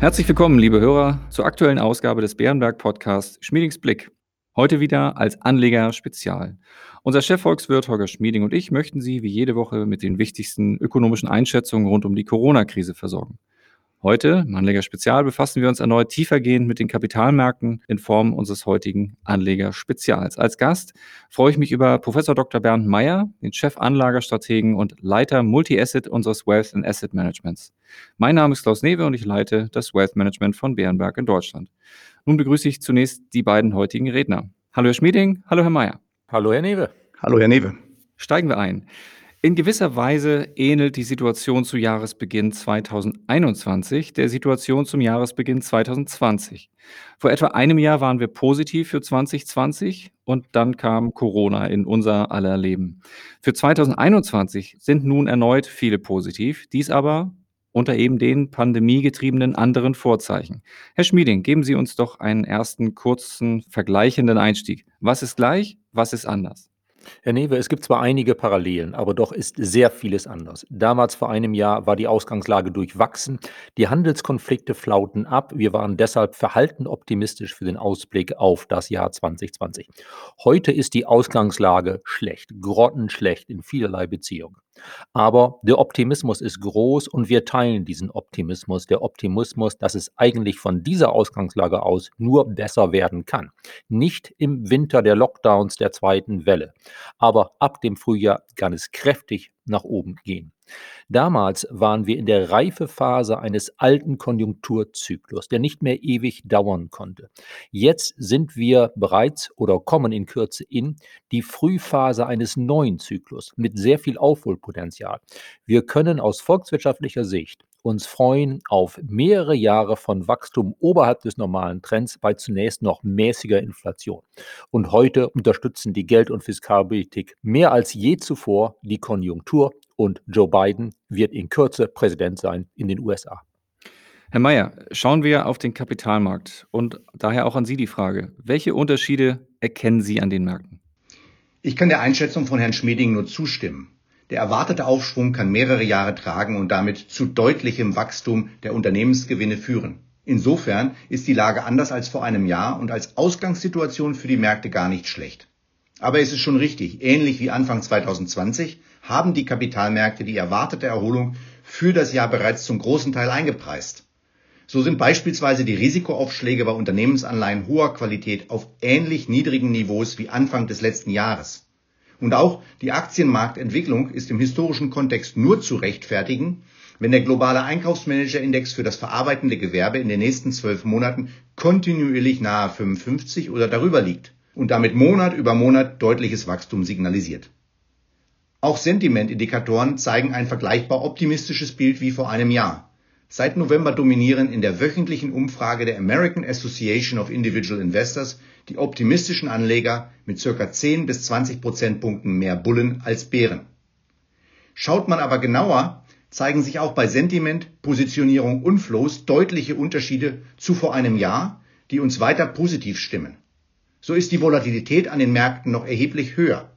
Herzlich willkommen, liebe Hörer, zur aktuellen Ausgabe des Bärenberg Podcasts Schmiedings Blick. Heute wieder als Anleger Spezial. Unser Chefvolkswirt Holger Schmieding und ich möchten Sie wie jede Woche mit den wichtigsten ökonomischen Einschätzungen rund um die Corona-Krise versorgen. Heute, im Anleger Spezial, befassen wir uns erneut tiefergehend mit den Kapitalmärkten in Form unseres heutigen Anleger Spezials. Als Gast freue ich mich über Professor Dr. Bernd Meyer, den Chef Anlagerstrategen und Leiter Multi-Asset unseres Wealth and Asset Managements. Mein Name ist Klaus Newe und ich leite das Wealth Management von Bärenberg in Deutschland. Nun begrüße ich zunächst die beiden heutigen Redner. Hallo Herr Schmieding, hallo Herr Meyer. Hallo Herr Newe. Hallo Herr Newe. Steigen wir ein. In gewisser Weise ähnelt die Situation zu Jahresbeginn 2021 der Situation zum Jahresbeginn 2020. Vor etwa einem Jahr waren wir positiv für 2020 und dann kam Corona in unser aller Leben. Für 2021 sind nun erneut viele positiv, dies aber unter eben den pandemiegetriebenen anderen Vorzeichen. Herr Schmieding, geben Sie uns doch einen ersten kurzen vergleichenden Einstieg. Was ist gleich, was ist anders? Herr Newe, es gibt zwar einige Parallelen, aber doch ist sehr vieles anders. Damals vor einem Jahr war die Ausgangslage durchwachsen. Die Handelskonflikte flauten ab. Wir waren deshalb verhalten optimistisch für den Ausblick auf das Jahr 2020. Heute ist die Ausgangslage schlecht, grottenschlecht in vielerlei Beziehungen. Aber der Optimismus ist groß und wir teilen diesen Optimismus. Der Optimismus, dass es eigentlich von dieser Ausgangslage aus nur besser werden kann. Nicht im Winter der Lockdowns der zweiten Welle, aber ab dem Frühjahr kann es kräftig nach oben gehen. Damals waren wir in der Reifephase eines alten Konjunkturzyklus, der nicht mehr ewig dauern konnte. Jetzt sind wir bereits oder kommen in Kürze in die Frühphase eines neuen Zyklus mit sehr viel Aufholpotenzial. Wir können aus volkswirtschaftlicher Sicht uns freuen auf mehrere Jahre von Wachstum oberhalb des normalen Trends bei zunächst noch mäßiger Inflation. Und heute unterstützen die Geld- und Fiskalpolitik mehr als je zuvor die Konjunktur und Joe Biden wird in Kürze Präsident sein in den USA. Herr Mayer, schauen wir auf den Kapitalmarkt und daher auch an Sie die Frage, welche Unterschiede erkennen Sie an den Märkten? Ich kann der Einschätzung von Herrn Schmieding nur zustimmen. Der erwartete Aufschwung kann mehrere Jahre tragen und damit zu deutlichem Wachstum der Unternehmensgewinne führen. Insofern ist die Lage anders als vor einem Jahr und als Ausgangssituation für die Märkte gar nicht schlecht. Aber es ist schon richtig, ähnlich wie Anfang 2020 haben die Kapitalmärkte die erwartete Erholung für das Jahr bereits zum großen Teil eingepreist. So sind beispielsweise die Risikoaufschläge bei Unternehmensanleihen hoher Qualität auf ähnlich niedrigen Niveaus wie Anfang des letzten Jahres. Und auch die Aktienmarktentwicklung ist im historischen Kontext nur zu rechtfertigen, wenn der globale Einkaufsmanagerindex für das verarbeitende Gewerbe in den nächsten zwölf Monaten kontinuierlich nahe 55 oder darüber liegt und damit Monat über Monat deutliches Wachstum signalisiert. Auch Sentimentindikatoren zeigen ein vergleichbar optimistisches Bild wie vor einem Jahr. Seit November dominieren in der wöchentlichen Umfrage der American Association of Individual Investors die optimistischen Anleger mit circa 10 bis 20 Prozentpunkten mehr Bullen als Bären. Schaut man aber genauer, zeigen sich auch bei Sentiment, Positionierung und Flows deutliche Unterschiede zu vor einem Jahr, die uns weiter positiv stimmen. So ist die Volatilität an den Märkten noch erheblich höher.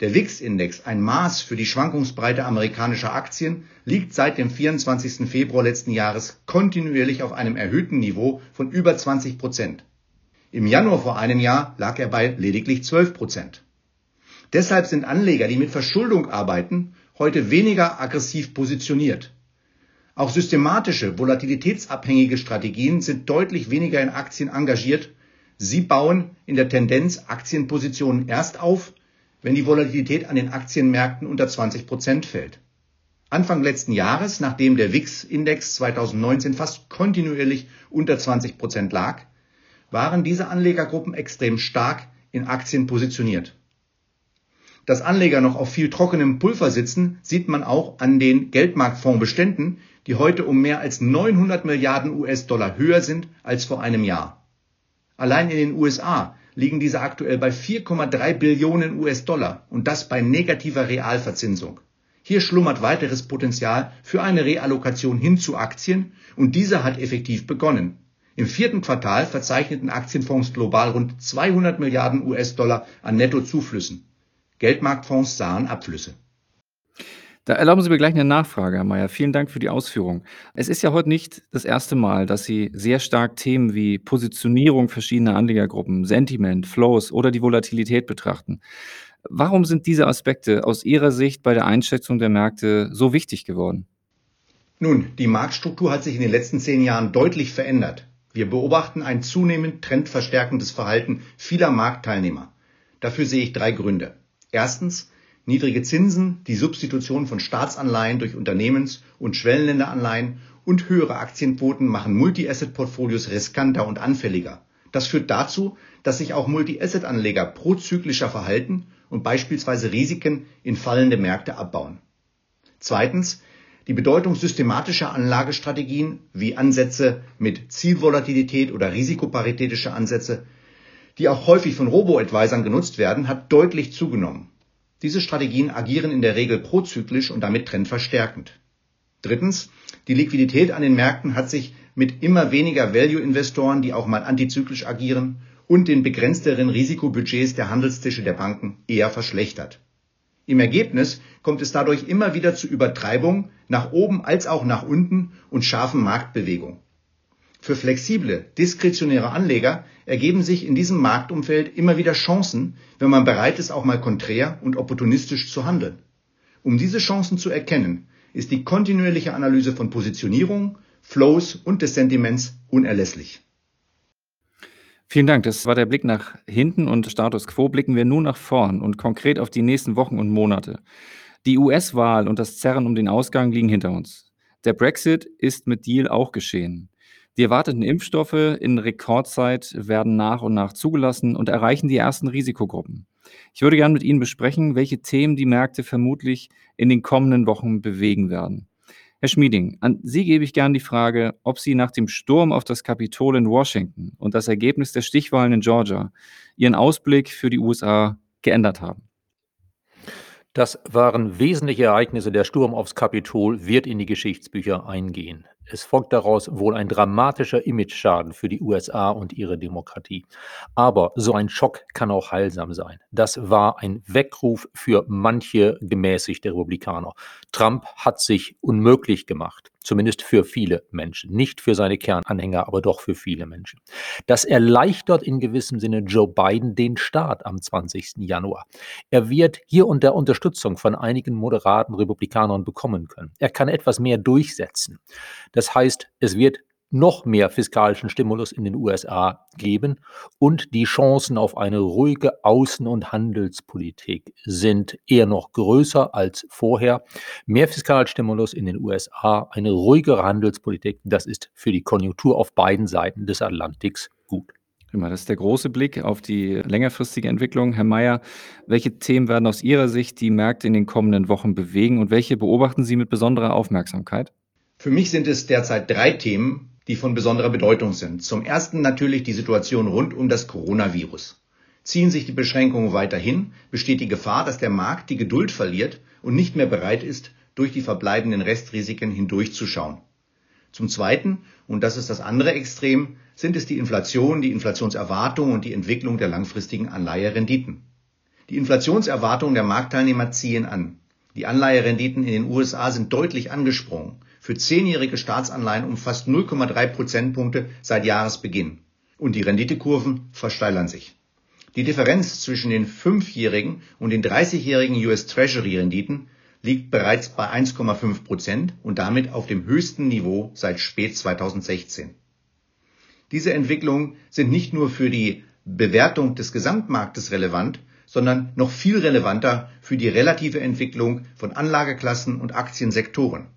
Der WIX-Index, ein Maß für die Schwankungsbreite amerikanischer Aktien, liegt seit dem 24. Februar letzten Jahres kontinuierlich auf einem erhöhten Niveau von über 20 Prozent. Im Januar vor einem Jahr lag er bei lediglich 12 Prozent. Deshalb sind Anleger, die mit Verschuldung arbeiten, heute weniger aggressiv positioniert. Auch systematische, volatilitätsabhängige Strategien sind deutlich weniger in Aktien engagiert. Sie bauen in der Tendenz Aktienpositionen erst auf, wenn die Volatilität an den Aktienmärkten unter 20 Prozent fällt. Anfang letzten Jahres, nachdem der WIX-Index 2019 fast kontinuierlich unter 20 Prozent lag, waren diese Anlegergruppen extrem stark in Aktien positioniert. Dass Anleger noch auf viel trockenem Pulver sitzen, sieht man auch an den Geldmarktfondsbeständen, die heute um mehr als 900 Milliarden US-Dollar höher sind als vor einem Jahr. Allein in den USA liegen diese aktuell bei 4,3 Billionen US-Dollar und das bei negativer Realverzinsung. Hier schlummert weiteres Potenzial für eine Reallokation hin zu Aktien und diese hat effektiv begonnen. Im vierten Quartal verzeichneten Aktienfonds global rund 200 Milliarden US-Dollar an Nettozuflüssen. Geldmarktfonds sahen Abflüsse. Da erlauben Sie mir gleich eine Nachfrage, Herr Mayer. Vielen Dank für die Ausführung. Es ist ja heute nicht das erste Mal, dass Sie sehr stark Themen wie Positionierung verschiedener Anlegergruppen, Sentiment, Flows oder die Volatilität betrachten. Warum sind diese Aspekte aus Ihrer Sicht bei der Einschätzung der Märkte so wichtig geworden? Nun, die Marktstruktur hat sich in den letzten zehn Jahren deutlich verändert. Wir beobachten ein zunehmend trendverstärkendes Verhalten vieler Marktteilnehmer. Dafür sehe ich drei Gründe. Erstens, niedrige Zinsen, die Substitution von Staatsanleihen durch Unternehmens- und Schwellenländeranleihen und höhere Aktienquoten machen Multi-Asset-Portfolios riskanter und anfälliger. Das führt dazu, dass sich auch Multi-Asset-Anleger prozyklischer verhalten und beispielsweise Risiken in fallende Märkte abbauen. Zweitens, die Bedeutung systematischer Anlagestrategien wie Ansätze mit Zielvolatilität oder risikoparitätische Ansätze, die auch häufig von Robo-Advisern genutzt werden, hat deutlich zugenommen. Diese Strategien agieren in der Regel prozyklisch und damit trendverstärkend. Drittens, die Liquidität an den Märkten hat sich mit immer weniger Value-Investoren, die auch mal antizyklisch agieren, und den begrenzteren Risikobudgets der Handelstische der Banken eher verschlechtert. Im Ergebnis kommt es dadurch immer wieder zu Übertreibung nach oben als auch nach unten und scharfen Marktbewegungen. Für flexible, diskretionäre Anleger ergeben sich in diesem Marktumfeld immer wieder Chancen, wenn man bereit ist, auch mal konträr und opportunistisch zu handeln. Um diese Chancen zu erkennen, ist die kontinuierliche Analyse von Positionierung, Flows und des Sentiments unerlässlich. Vielen Dank. Das war der Blick nach hinten und Status quo. Blicken wir nun nach vorn und konkret auf die nächsten Wochen und Monate. Die US-Wahl und das Zerren um den Ausgang liegen hinter uns. Der Brexit ist mit Deal auch geschehen. Die erwarteten Impfstoffe in Rekordzeit werden nach und nach zugelassen und erreichen die ersten Risikogruppen. Ich würde gerne mit Ihnen besprechen, welche Themen die Märkte vermutlich in den kommenden Wochen bewegen werden. Herr Schmieding, an Sie gebe ich gerne die Frage, ob Sie nach dem Sturm auf das Kapitol in Washington und das Ergebnis der Stichwahlen in Georgia Ihren Ausblick für die USA geändert haben. Das waren wesentliche Ereignisse. Der Sturm aufs Kapitol wird in die Geschichtsbücher eingehen. Es folgt daraus wohl ein dramatischer Imageschaden für die USA und ihre Demokratie. Aber so ein Schock kann auch heilsam sein. Das war ein Weckruf für manche gemäßigte Republikaner. Trump hat sich unmöglich gemacht, zumindest für viele Menschen. Nicht für seine Kernanhänger, aber doch für viele Menschen. Das erleichtert in gewissem Sinne Joe Biden den Start am 20. Januar. Er wird hier und der Unterstützung von einigen moderaten Republikanern bekommen können. Er kann etwas mehr durchsetzen. Das heißt, es wird noch mehr fiskalischen Stimulus in den USA geben und die Chancen auf eine ruhige Außen- und Handelspolitik sind eher noch größer als vorher. Mehr Fiskalstimulus in den USA, eine ruhigere Handelspolitik, das ist für die Konjunktur auf beiden Seiten des Atlantiks gut. Das ist der große Blick auf die längerfristige Entwicklung. Herr Mayer, welche Themen werden aus Ihrer Sicht die Märkte in den kommenden Wochen bewegen und welche beobachten Sie mit besonderer Aufmerksamkeit? Für mich sind es derzeit drei Themen, die von besonderer Bedeutung sind. Zum ersten natürlich die Situation rund um das Coronavirus. Ziehen sich die Beschränkungen weiterhin, besteht die Gefahr, dass der Markt die Geduld verliert und nicht mehr bereit ist, durch die verbleibenden Restrisiken hindurchzuschauen. Zum Zweiten, und das ist das andere Extrem, sind es die Inflation, die Inflationserwartung und die Entwicklung der langfristigen Anleiherenditen. Die Inflationserwartungen der Marktteilnehmer ziehen an. Die Anleiherenditen in den USA sind deutlich angesprungen für zehnjährige Staatsanleihen um fast 0,3 Prozentpunkte seit Jahresbeginn. Und die Renditekurven versteilern sich. Die Differenz zwischen den fünfjährigen und den 30-jährigen US Treasury Renditen liegt bereits bei 1,5 Prozent und damit auf dem höchsten Niveau seit spät 2016. Diese Entwicklungen sind nicht nur für die Bewertung des Gesamtmarktes relevant, sondern noch viel relevanter für die relative Entwicklung von Anlageklassen und Aktiensektoren.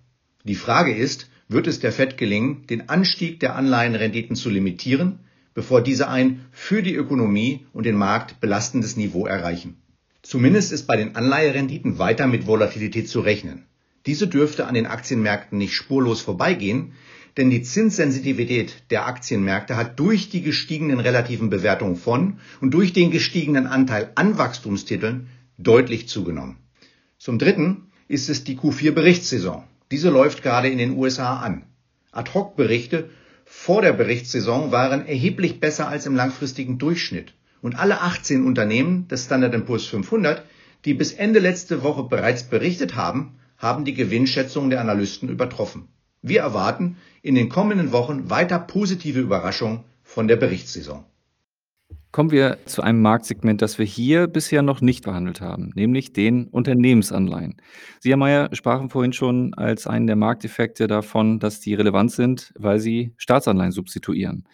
Die Frage ist, wird es der Fed gelingen, den Anstieg der Anleihenrenditen zu limitieren, bevor diese ein für die Ökonomie und den Markt belastendes Niveau erreichen. Zumindest ist bei den Anleiherenditen weiter mit Volatilität zu rechnen. Diese dürfte an den Aktienmärkten nicht spurlos vorbeigehen, denn die Zinssensitivität der Aktienmärkte hat durch die gestiegenen relativen Bewertungen von und durch den gestiegenen Anteil an Wachstumstiteln deutlich zugenommen. Zum Dritten ist es die Q4-Berichtssaison. Diese läuft gerade in den USA an. Ad-hoc-Berichte vor der Berichtssaison waren erheblich besser als im langfristigen Durchschnitt. Und alle 18 Unternehmen des Standard Poor's 500, die bis Ende letzte Woche bereits berichtet haben, haben die Gewinnschätzungen der Analysten übertroffen. Wir erwarten in den kommenden Wochen weiter positive Überraschungen von der Berichtssaison. Kommen wir zu einem Marktsegment, das wir hier bisher noch nicht behandelt haben, nämlich den Unternehmensanleihen. Sie, Herr Mayer, sprachen vorhin schon als einen der Markteffekte davon, dass die relevant sind, weil sie Staatsanleihen substituieren.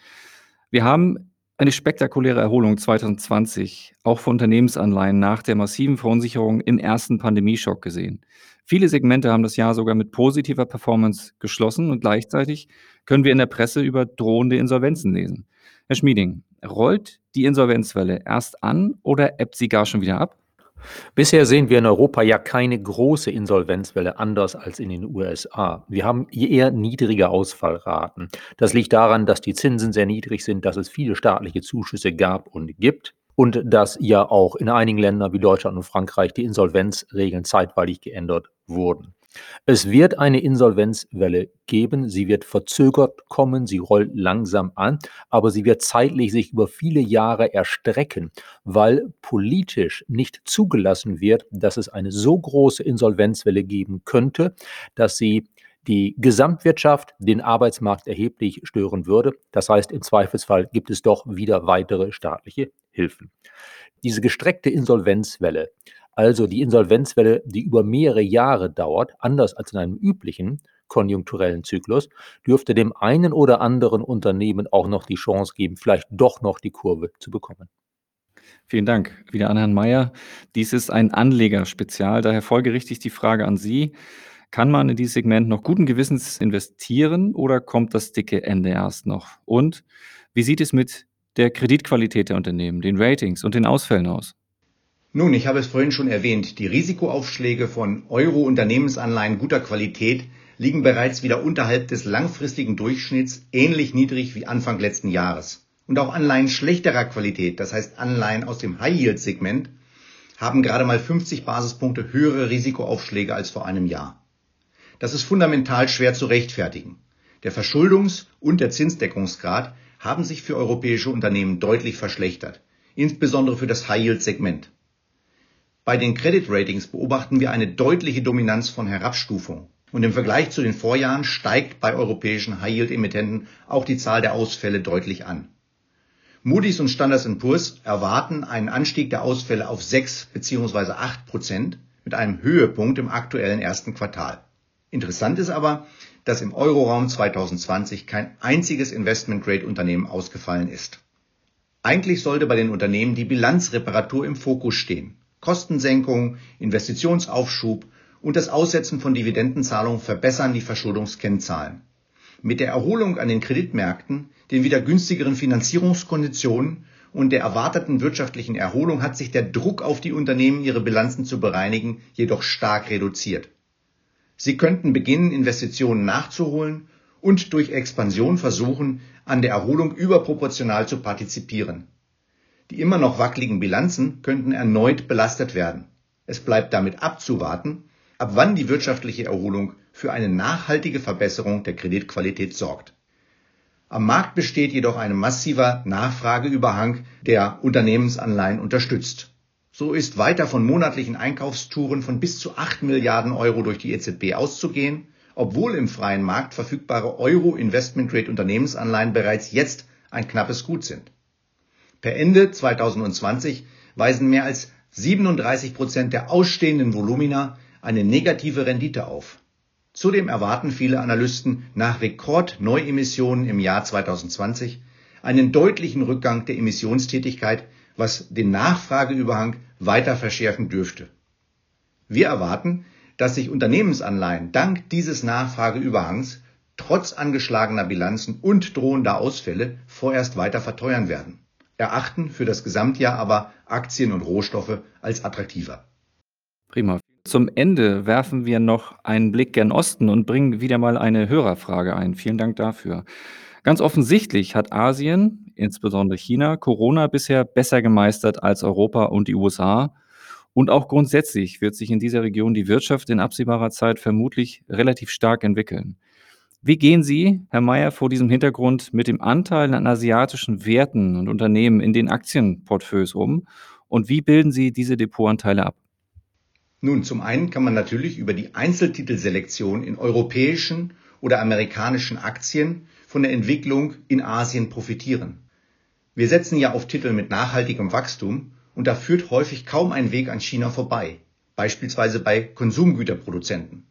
Wir haben eine spektakuläre Erholung 2020 auch für Unternehmensanleihen nach der massiven Verunsicherung im ersten Pandemieschock gesehen. Viele Segmente haben das Jahr sogar mit positiver Performance geschlossen und gleichzeitig können wir in der Presse über drohende Insolvenzen lesen. Herr Schmieding, rollt die Insolvenzwelle erst an oder ebbt sie gar schon wieder ab? Bisher sehen wir in Europa ja keine große Insolvenzwelle anders als in den USA. Wir haben eher niedrige Ausfallraten. Das liegt daran, dass die Zinsen sehr niedrig sind, dass es viele staatliche Zuschüsse gab und gibt und dass ja auch in einigen Ländern wie Deutschland und Frankreich die Insolvenzregeln zeitweilig geändert wurden. Es wird eine Insolvenzwelle geben. Sie wird verzögert kommen, sie rollt langsam an, aber sie wird zeitlich sich über viele Jahre erstrecken, weil politisch nicht zugelassen wird, dass es eine so große Insolvenzwelle geben könnte, dass sie die Gesamtwirtschaft, den Arbeitsmarkt erheblich stören würde. Das heißt, im Zweifelsfall gibt es doch wieder weitere staatliche Hilfen. Diese gestreckte Insolvenzwelle also die Insolvenzwelle, die über mehrere Jahre dauert, anders als in einem üblichen konjunkturellen Zyklus, dürfte dem einen oder anderen Unternehmen auch noch die Chance geben, vielleicht doch noch die Kurve zu bekommen. Vielen Dank. Wieder an Herrn Mayer. Dies ist ein Anlegerspezial, daher folgerichtig die Frage an Sie. Kann man in dieses Segment noch guten Gewissens investieren oder kommt das dicke Ende erst noch? Und wie sieht es mit der Kreditqualität der Unternehmen, den Ratings und den Ausfällen aus? Nun, ich habe es vorhin schon erwähnt, die Risikoaufschläge von Euro-Unternehmensanleihen guter Qualität liegen bereits wieder unterhalb des langfristigen Durchschnitts ähnlich niedrig wie Anfang letzten Jahres. Und auch Anleihen schlechterer Qualität, das heißt Anleihen aus dem High-Yield-Segment, haben gerade mal 50 Basispunkte höhere Risikoaufschläge als vor einem Jahr. Das ist fundamental schwer zu rechtfertigen. Der Verschuldungs- und der Zinsdeckungsgrad haben sich für europäische Unternehmen deutlich verschlechtert, insbesondere für das High-Yield-Segment. Bei den Credit Ratings beobachten wir eine deutliche Dominanz von Herabstufung. Und im Vergleich zu den Vorjahren steigt bei europäischen High-Yield-Emittenten auch die Zahl der Ausfälle deutlich an. Moody's und Standard Poor's erwarten einen Anstieg der Ausfälle auf 6 bzw. 8 Prozent mit einem Höhepunkt im aktuellen ersten Quartal. Interessant ist aber, dass im Euroraum 2020 kein einziges Investment-Grade-Unternehmen ausgefallen ist. Eigentlich sollte bei den Unternehmen die Bilanzreparatur im Fokus stehen. Kostensenkung, Investitionsaufschub und das Aussetzen von Dividendenzahlungen verbessern die Verschuldungskennzahlen. Mit der Erholung an den Kreditmärkten, den wieder günstigeren Finanzierungskonditionen und der erwarteten wirtschaftlichen Erholung hat sich der Druck auf die Unternehmen, ihre Bilanzen zu bereinigen, jedoch stark reduziert. Sie könnten beginnen, Investitionen nachzuholen und durch Expansion versuchen, an der Erholung überproportional zu partizipieren. Die immer noch wackeligen Bilanzen könnten erneut belastet werden. Es bleibt damit abzuwarten, ab wann die wirtschaftliche Erholung für eine nachhaltige Verbesserung der Kreditqualität sorgt. Am Markt besteht jedoch ein massiver Nachfrageüberhang, der Unternehmensanleihen unterstützt. So ist weiter von monatlichen Einkaufstouren von bis zu 8 Milliarden Euro durch die EZB auszugehen, obwohl im freien Markt verfügbare Euro Investment Grade Unternehmensanleihen bereits jetzt ein knappes Gut sind. Per Ende 2020 weisen mehr als 37 Prozent der ausstehenden Volumina eine negative Rendite auf. Zudem erwarten viele Analysten nach Rekordneuemissionen im Jahr 2020 einen deutlichen Rückgang der Emissionstätigkeit, was den Nachfrageüberhang weiter verschärfen dürfte. Wir erwarten, dass sich Unternehmensanleihen dank dieses Nachfrageüberhangs trotz angeschlagener Bilanzen und drohender Ausfälle vorerst weiter verteuern werden erachten für das Gesamtjahr aber Aktien und Rohstoffe als attraktiver. Prima. Zum Ende werfen wir noch einen Blick gen Osten und bringen wieder mal eine Hörerfrage ein. Vielen Dank dafür. Ganz offensichtlich hat Asien, insbesondere China, Corona bisher besser gemeistert als Europa und die USA. Und auch grundsätzlich wird sich in dieser Region die Wirtschaft in absehbarer Zeit vermutlich relativ stark entwickeln. Wie gehen Sie, Herr Mayer, vor diesem Hintergrund mit dem Anteil an asiatischen Werten und Unternehmen in den Aktienportfolios um und wie bilden Sie diese Depotanteile ab? Nun, zum einen kann man natürlich über die Einzeltitelselektion in europäischen oder amerikanischen Aktien von der Entwicklung in Asien profitieren. Wir setzen ja auf Titel mit nachhaltigem Wachstum und da führt häufig kaum ein Weg an China vorbei, beispielsweise bei Konsumgüterproduzenten.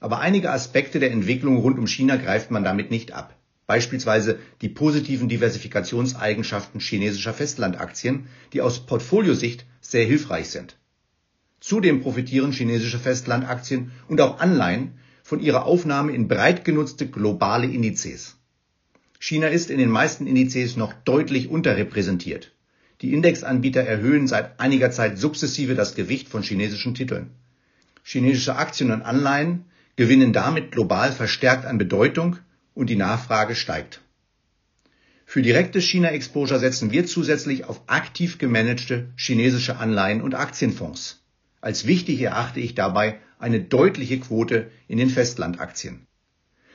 Aber einige Aspekte der Entwicklung rund um China greift man damit nicht ab, beispielsweise die positiven Diversifikationseigenschaften chinesischer Festlandaktien, die aus Portfoliosicht sehr hilfreich sind. Zudem profitieren chinesische Festlandaktien und auch Anleihen von ihrer Aufnahme in breit genutzte globale Indizes. China ist in den meisten Indizes noch deutlich unterrepräsentiert. Die Indexanbieter erhöhen seit einiger Zeit sukzessive das Gewicht von chinesischen Titeln. Chinesische Aktien und Anleihen gewinnen damit global verstärkt an Bedeutung und die Nachfrage steigt. Für direktes China-Exposure setzen wir zusätzlich auf aktiv gemanagte chinesische Anleihen und Aktienfonds. Als wichtig erachte ich dabei eine deutliche Quote in den Festlandaktien.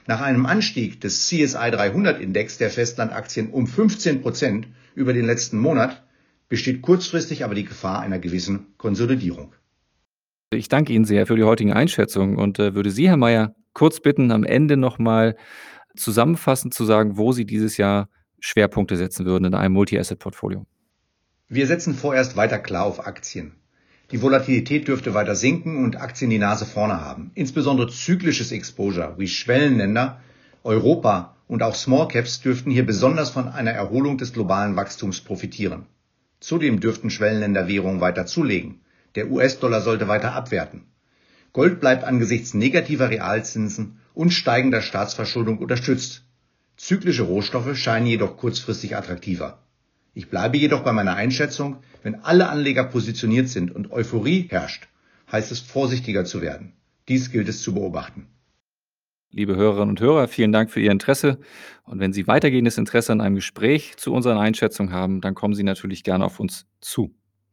Nach einem Anstieg des CSI 300 Index der Festlandaktien um 15 Prozent über den letzten Monat besteht kurzfristig aber die Gefahr einer gewissen Konsolidierung. Ich danke Ihnen sehr für die heutigen Einschätzungen und äh, würde Sie, Herr Mayer, kurz bitten, am Ende nochmal zusammenfassend zu sagen, wo Sie dieses Jahr Schwerpunkte setzen würden in einem Multi-Asset-Portfolio. Wir setzen vorerst weiter klar auf Aktien. Die Volatilität dürfte weiter sinken und Aktien die Nase vorne haben. Insbesondere zyklisches Exposure wie Schwellenländer, Europa und auch Small Caps dürften hier besonders von einer Erholung des globalen Wachstums profitieren. Zudem dürften Schwellenländer Währungen weiter zulegen. Der US-Dollar sollte weiter abwerten. Gold bleibt angesichts negativer Realzinsen und steigender Staatsverschuldung unterstützt. Zyklische Rohstoffe scheinen jedoch kurzfristig attraktiver. Ich bleibe jedoch bei meiner Einschätzung, wenn alle Anleger positioniert sind und Euphorie herrscht, heißt es vorsichtiger zu werden. Dies gilt es zu beobachten. Liebe Hörerinnen und Hörer, vielen Dank für Ihr Interesse. Und wenn Sie weitergehendes Interesse an einem Gespräch zu unseren Einschätzungen haben, dann kommen Sie natürlich gerne auf uns zu.